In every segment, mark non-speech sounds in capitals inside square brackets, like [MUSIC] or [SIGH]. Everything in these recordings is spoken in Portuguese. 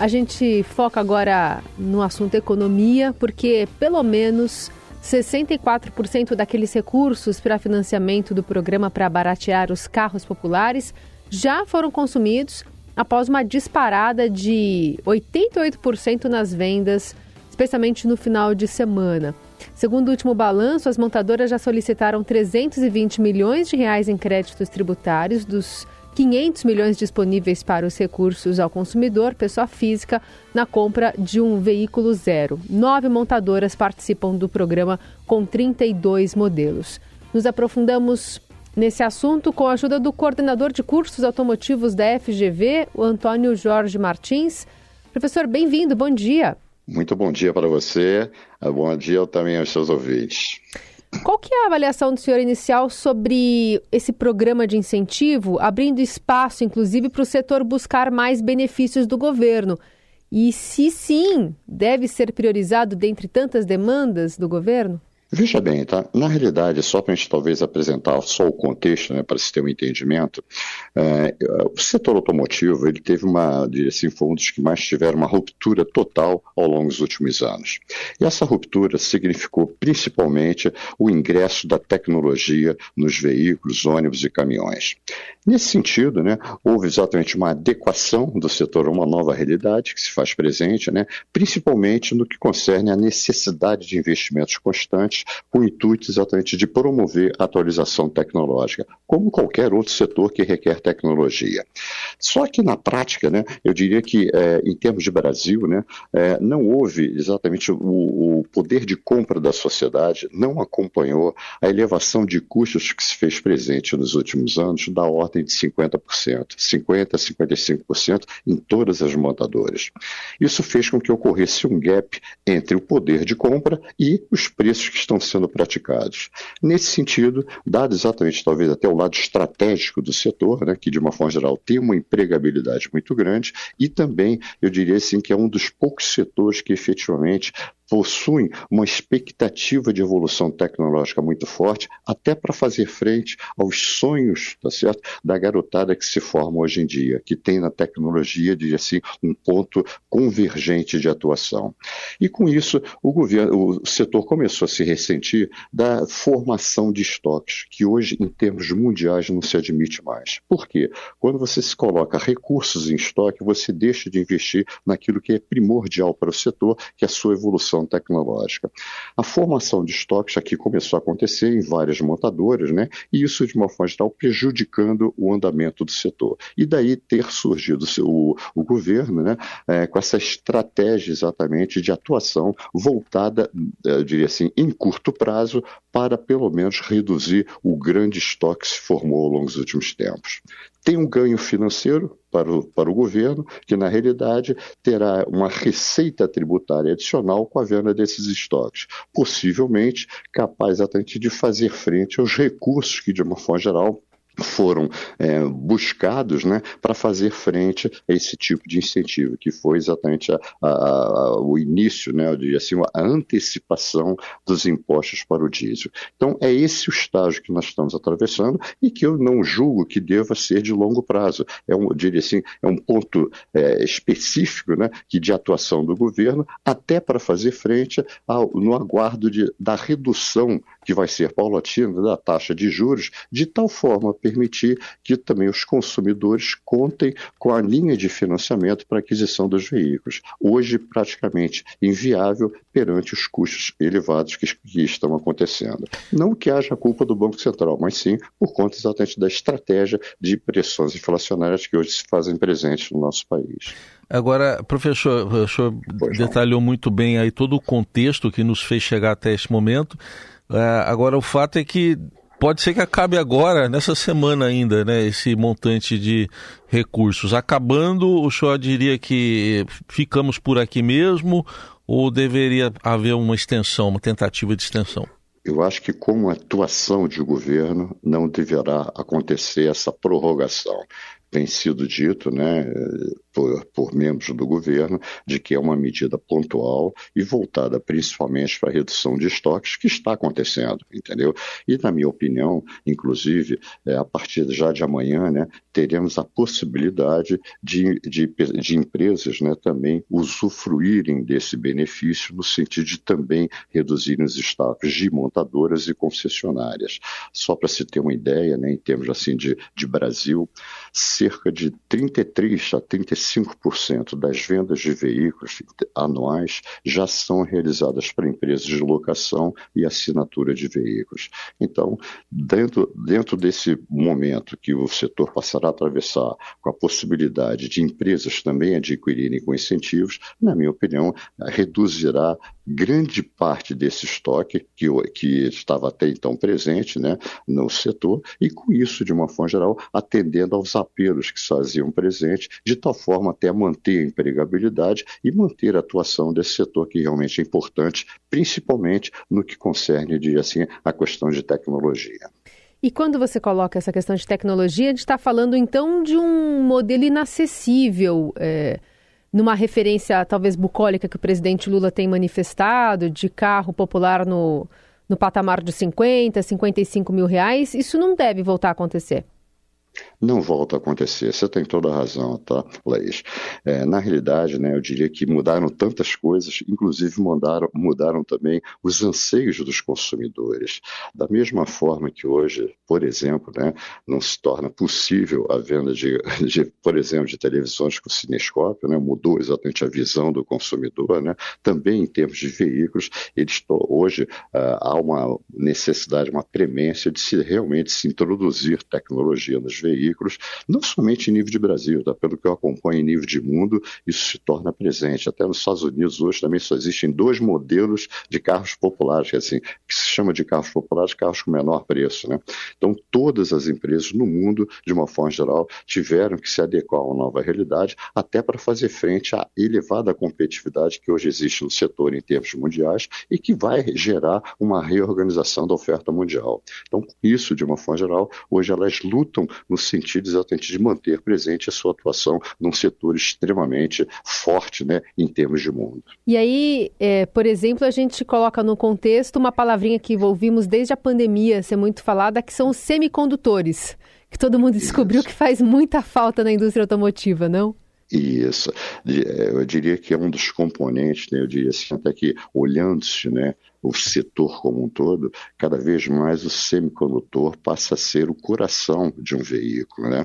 A gente foca agora no assunto economia, porque pelo menos 64% daqueles recursos para financiamento do programa para baratear os carros populares já foram consumidos após uma disparada de 88% nas vendas, especialmente no final de semana. Segundo o último balanço, as montadoras já solicitaram 320 milhões de reais em créditos tributários dos 500 milhões disponíveis para os recursos ao consumidor, pessoa física, na compra de um veículo zero. Nove montadoras participam do programa com 32 modelos. Nos aprofundamos nesse assunto com a ajuda do coordenador de cursos automotivos da FGV, o Antônio Jorge Martins. Professor, bem-vindo, bom dia. Muito bom dia para você, bom dia também aos seus ouvintes. Qual que é a avaliação do senhor inicial sobre esse programa de incentivo, abrindo espaço, inclusive, para o setor buscar mais benefícios do governo? E se sim, deve ser priorizado dentre tantas demandas do governo? Veja bem, tá? Na realidade, só para a gente talvez apresentar só o contexto, né, para se ter um entendimento, é, o setor automotivo ele teve uma, assim, foi um dos que mais tiveram uma ruptura total ao longo dos últimos anos. E essa ruptura significou principalmente o ingresso da tecnologia nos veículos, ônibus e caminhões. Nesse sentido, né, houve exatamente uma adequação do setor a uma nova realidade que se faz presente, né, principalmente no que concerne à necessidade de investimentos constantes com o intuito exatamente de promover a atualização tecnológica, como qualquer outro setor que requer tecnologia. Só que na prática, né, eu diria que é, em termos de Brasil, né, é, não houve exatamente o, o poder de compra da sociedade, não acompanhou a elevação de custos que se fez presente nos últimos anos, da ordem de 50%, 50% a 55% em todas as montadoras. Isso fez com que ocorresse um gap entre o poder de compra e os preços que estão sendo praticados. Nesse sentido, dado exatamente talvez até o lado estratégico do setor, né, que de uma forma geral tem uma empregabilidade muito grande, e também, eu diria assim, que é um dos poucos setores que efetivamente possuem uma expectativa de evolução tecnológica muito forte, até para fazer frente aos sonhos, tá certo, da garotada que se forma hoje em dia, que tem na tecnologia, de assim, um ponto convergente de atuação. E com isso, o governo, o setor começou a se ressentir da formação de estoques, que hoje, em termos mundiais, não se admite mais. Por quê? Quando você se coloca recursos em estoque, você deixa de investir naquilo que é primordial para o setor, que é a sua evolução evolução tecnológica. A formação de estoques aqui começou a acontecer em várias montadoras, né? E isso, de uma forma geral, prejudicando o andamento do setor. E daí ter surgido o, o governo, né? É, com essa estratégia exatamente de atuação voltada, é, eu diria assim, em curto prazo, para pelo menos reduzir o grande estoque que se formou ao longo dos últimos tempos tem um ganho financeiro para o, para o governo, que na realidade terá uma receita tributária adicional com a venda desses estoques, possivelmente capaz até de fazer frente aos recursos que, de uma forma geral, foram é, buscados né, para fazer frente a esse tipo de incentivo, que foi exatamente a, a, a, o início, né, de, assim, a antecipação dos impostos para o diesel. Então, é esse o estágio que nós estamos atravessando e que eu não julgo que deva ser de longo prazo. É um, diria assim, é um ponto é, específico né, que de atuação do governo, até para fazer frente ao, no aguardo de, da redução que vai ser paulatina da taxa de juros, de tal forma permitir que também os consumidores contem com a linha de financiamento para aquisição dos veículos. Hoje, praticamente inviável perante os custos elevados que, que estão acontecendo. Não que haja culpa do Banco Central, mas sim por conta exatamente da estratégia de pressões inflacionárias que hoje se fazem presentes no nosso país. Agora, professor, o senhor detalhou muito bem aí todo o contexto que nos fez chegar até esse momento. Uh, agora, o fato é que pode ser que acabe agora, nessa semana ainda, né, esse montante de recursos. Acabando, o senhor diria que ficamos por aqui mesmo ou deveria haver uma extensão, uma tentativa de extensão? Eu acho que, como atuação de governo, não deverá acontecer essa prorrogação. Tem sido dito, né, por, por, membros do governo de que é uma medida pontual e voltada principalmente para a redução de estoques, que está acontecendo, entendeu? E, na minha opinião, inclusive, é, a partir já de amanhã, né, teremos a possibilidade de, de, de empresas né, também usufruírem desse benefício, no sentido de também reduzirem os estoques de montadoras e concessionárias. Só para se ter uma ideia, né, em termos assim de, de Brasil, cerca de 33 a 35% das vendas de veículos anuais já são realizadas para empresas de locação e assinatura de veículos. Então, dentro, dentro desse momento que o setor passará a atravessar com a possibilidade de empresas também adquirirem com incentivos, na minha opinião, reduzirá grande parte desse estoque que, que estava até então presente né, no setor, e com isso, de uma forma geral, atendendo aos apelos que se faziam presentes, de tal forma até manter a empregabilidade e manter a atuação desse setor que realmente é importante, principalmente no que concerne, diria assim, a questão de tecnologia. E quando você coloca essa questão de tecnologia, a gente está falando então de um modelo inacessível. É numa referência talvez bucólica que o presidente Lula tem manifestado, de carro popular no, no patamar de 50, 55 mil reais, isso não deve voltar a acontecer não volta a acontecer. Você tem toda a razão, tá, Laís? É, na realidade, né, eu diria que mudaram tantas coisas, inclusive mudaram, mudaram também os anseios dos consumidores. Da mesma forma que hoje, por exemplo, né, não se torna possível a venda de, [LAUGHS] de por exemplo, de televisões com cinescópio, né, mudou exatamente a visão do consumidor, né, também em termos de veículos, eles hoje uh, há uma necessidade, uma premência de se realmente se introduzir tecnologia nos veículos, não somente em nível de Brasil, tá? pelo que eu acompanho em nível de mundo, isso se torna presente. Até nos Estados Unidos hoje também só existem dois modelos de carros populares, que, assim, que se chama de carros populares, carros com menor preço. Né? Então, todas as empresas no mundo, de uma forma geral, tiveram que se adequar uma nova realidade, até para fazer frente à elevada competitividade que hoje existe no setor em termos mundiais e que vai gerar uma reorganização da oferta mundial. Então, isso, de uma forma geral, hoje elas lutam no sentido exatamente de manter presente a sua atuação num setor extremamente forte né, em termos de mundo. E aí, é, por exemplo, a gente coloca no contexto uma palavrinha que ouvimos desde a pandemia ser muito falada, que são os semicondutores, que todo mundo descobriu Isso. que faz muita falta na indústria automotiva, não? Isso. É, eu diria que é um dos componentes, né, eu diria assim, até que olhando-se né, o setor como um todo, cada vez mais o semicondutor passa a ser o coração de um veículo. Né?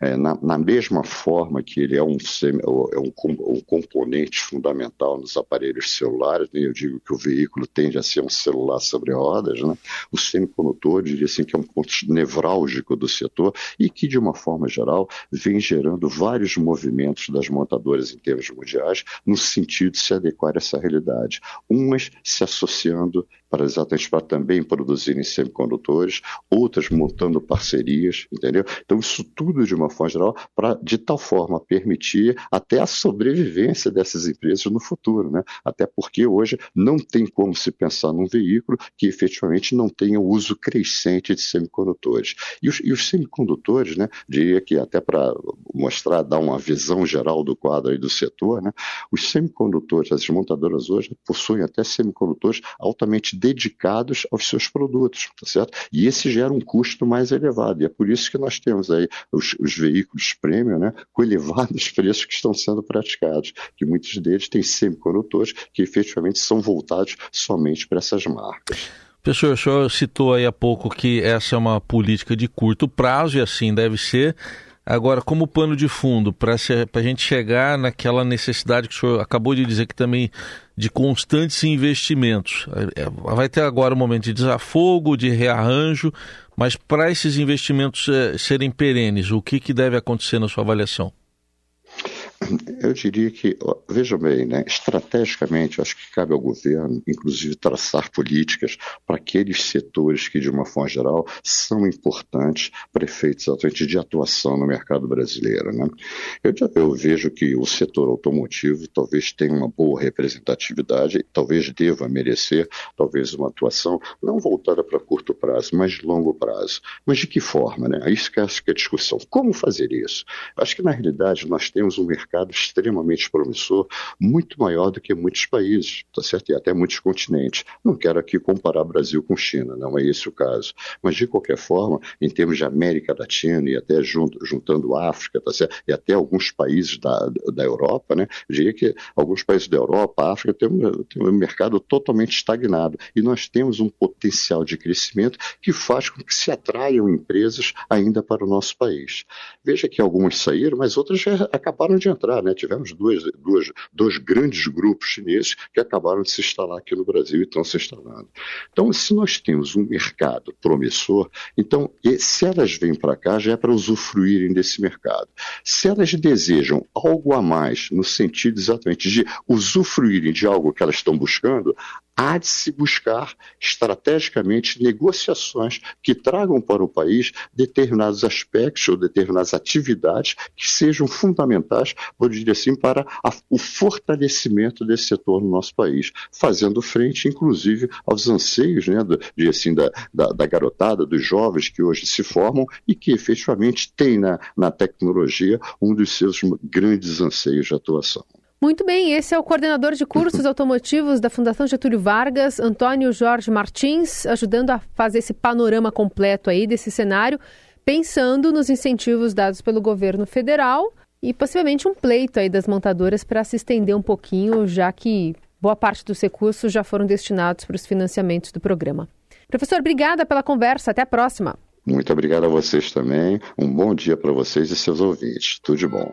É, na, na, mesma forma que ele é um, semi, é um, um, componente fundamental nos aparelhos celulares, né? eu digo que o veículo tende a ser um celular sobre rodas, né? o semicondutor, diria assim, que é um ponto nevrálgico do setor e que, de uma forma geral, vem gerando vários movimentos das montadoras em termos mundiais no sentido de se adequar a essa realidade. Umas se associando fazendo para exatamente para também produzirem semicondutores, outras montando parcerias, entendeu? Então isso tudo de uma forma geral para de tal forma permitir até a sobrevivência dessas empresas no futuro, né? Até porque hoje não tem como se pensar num veículo que efetivamente não tenha o uso crescente de semicondutores. E os, e os semicondutores, né? Diria que até para mostrar, dar uma visão geral do quadro aí do setor, né? Os semicondutores, as montadoras hoje possuem até semicondutores altamente dedicados aos seus produtos, tá certo? E esse gera um custo mais elevado, e é por isso que nós temos aí os, os veículos premium, né, com elevados [LAUGHS] preços que estão sendo praticados, que muitos deles têm semicondutores que efetivamente são voltados somente para essas marcas. Professor, o senhor citou aí há pouco que essa é uma política de curto prazo e assim deve ser. Agora, como pano de fundo, para a gente chegar naquela necessidade que o senhor acabou de dizer que também de constantes investimentos. É, é, vai ter agora um momento de desafogo, de rearranjo, mas para esses investimentos é, serem perenes, o que, que deve acontecer na sua avaliação? Eu diria que, veja bem, né, estrategicamente, acho que cabe ao governo, inclusive, traçar políticas para aqueles setores que, de uma forma geral, são importantes para efeitos exatamente de atuação no mercado brasileiro. Né? Eu, eu vejo que o setor automotivo talvez tenha uma boa representatividade, talvez deva merecer, talvez, uma atuação não voltada para curto prazo, mas longo prazo. Mas de que forma? Né? Isso que acho que é a discussão. Como fazer isso? Acho que, na realidade, nós temos um mercado mercado extremamente promissor, muito maior do que muitos países, tá certo? E até muitos continentes. Não quero aqui comparar Brasil com China, não é esse o caso. Mas, de qualquer forma, em termos de América Latina e até junto, juntando África, tá certo? E até alguns países da, da Europa, né? Eu diria que alguns países da Europa, África, tem um, tem um mercado totalmente estagnado. E nós temos um potencial de crescimento que faz com que se atraiam empresas ainda para o nosso país. Veja que algumas saíram, mas outras já acabaram de entrar. Né? Tivemos duas, duas, dois grandes grupos chineses que acabaram de se instalar aqui no Brasil e estão se instalando. Então, se nós temos um mercado promissor, então, se elas vêm para cá, já é para usufruírem desse mercado. Se elas desejam algo a mais, no sentido exatamente de usufruírem de algo que elas estão buscando, há de se buscar estrategicamente negociações que tragam para o país determinados aspectos ou determinadas atividades que sejam fundamentais, vou dizer assim, para a, o fortalecimento desse setor no nosso país, fazendo frente, inclusive, aos anseios né, do, de, assim, da, da, da, garotada, dos jovens que hoje se formam e que efetivamente têm na, na tecnologia um dos seus grandes anseios de atuação. Muito bem, esse é o coordenador de cursos [LAUGHS] automotivos da Fundação Getúlio Vargas, Antônio Jorge Martins, ajudando a fazer esse panorama completo aí desse cenário, pensando nos incentivos dados pelo governo federal e possivelmente um pleito aí das montadoras para se estender um pouquinho, já que boa parte dos recursos já foram destinados para os financiamentos do programa. Professor, obrigada pela conversa. Até a próxima. Muito obrigado a vocês também. Um bom dia para vocês e seus ouvintes. Tudo de bom.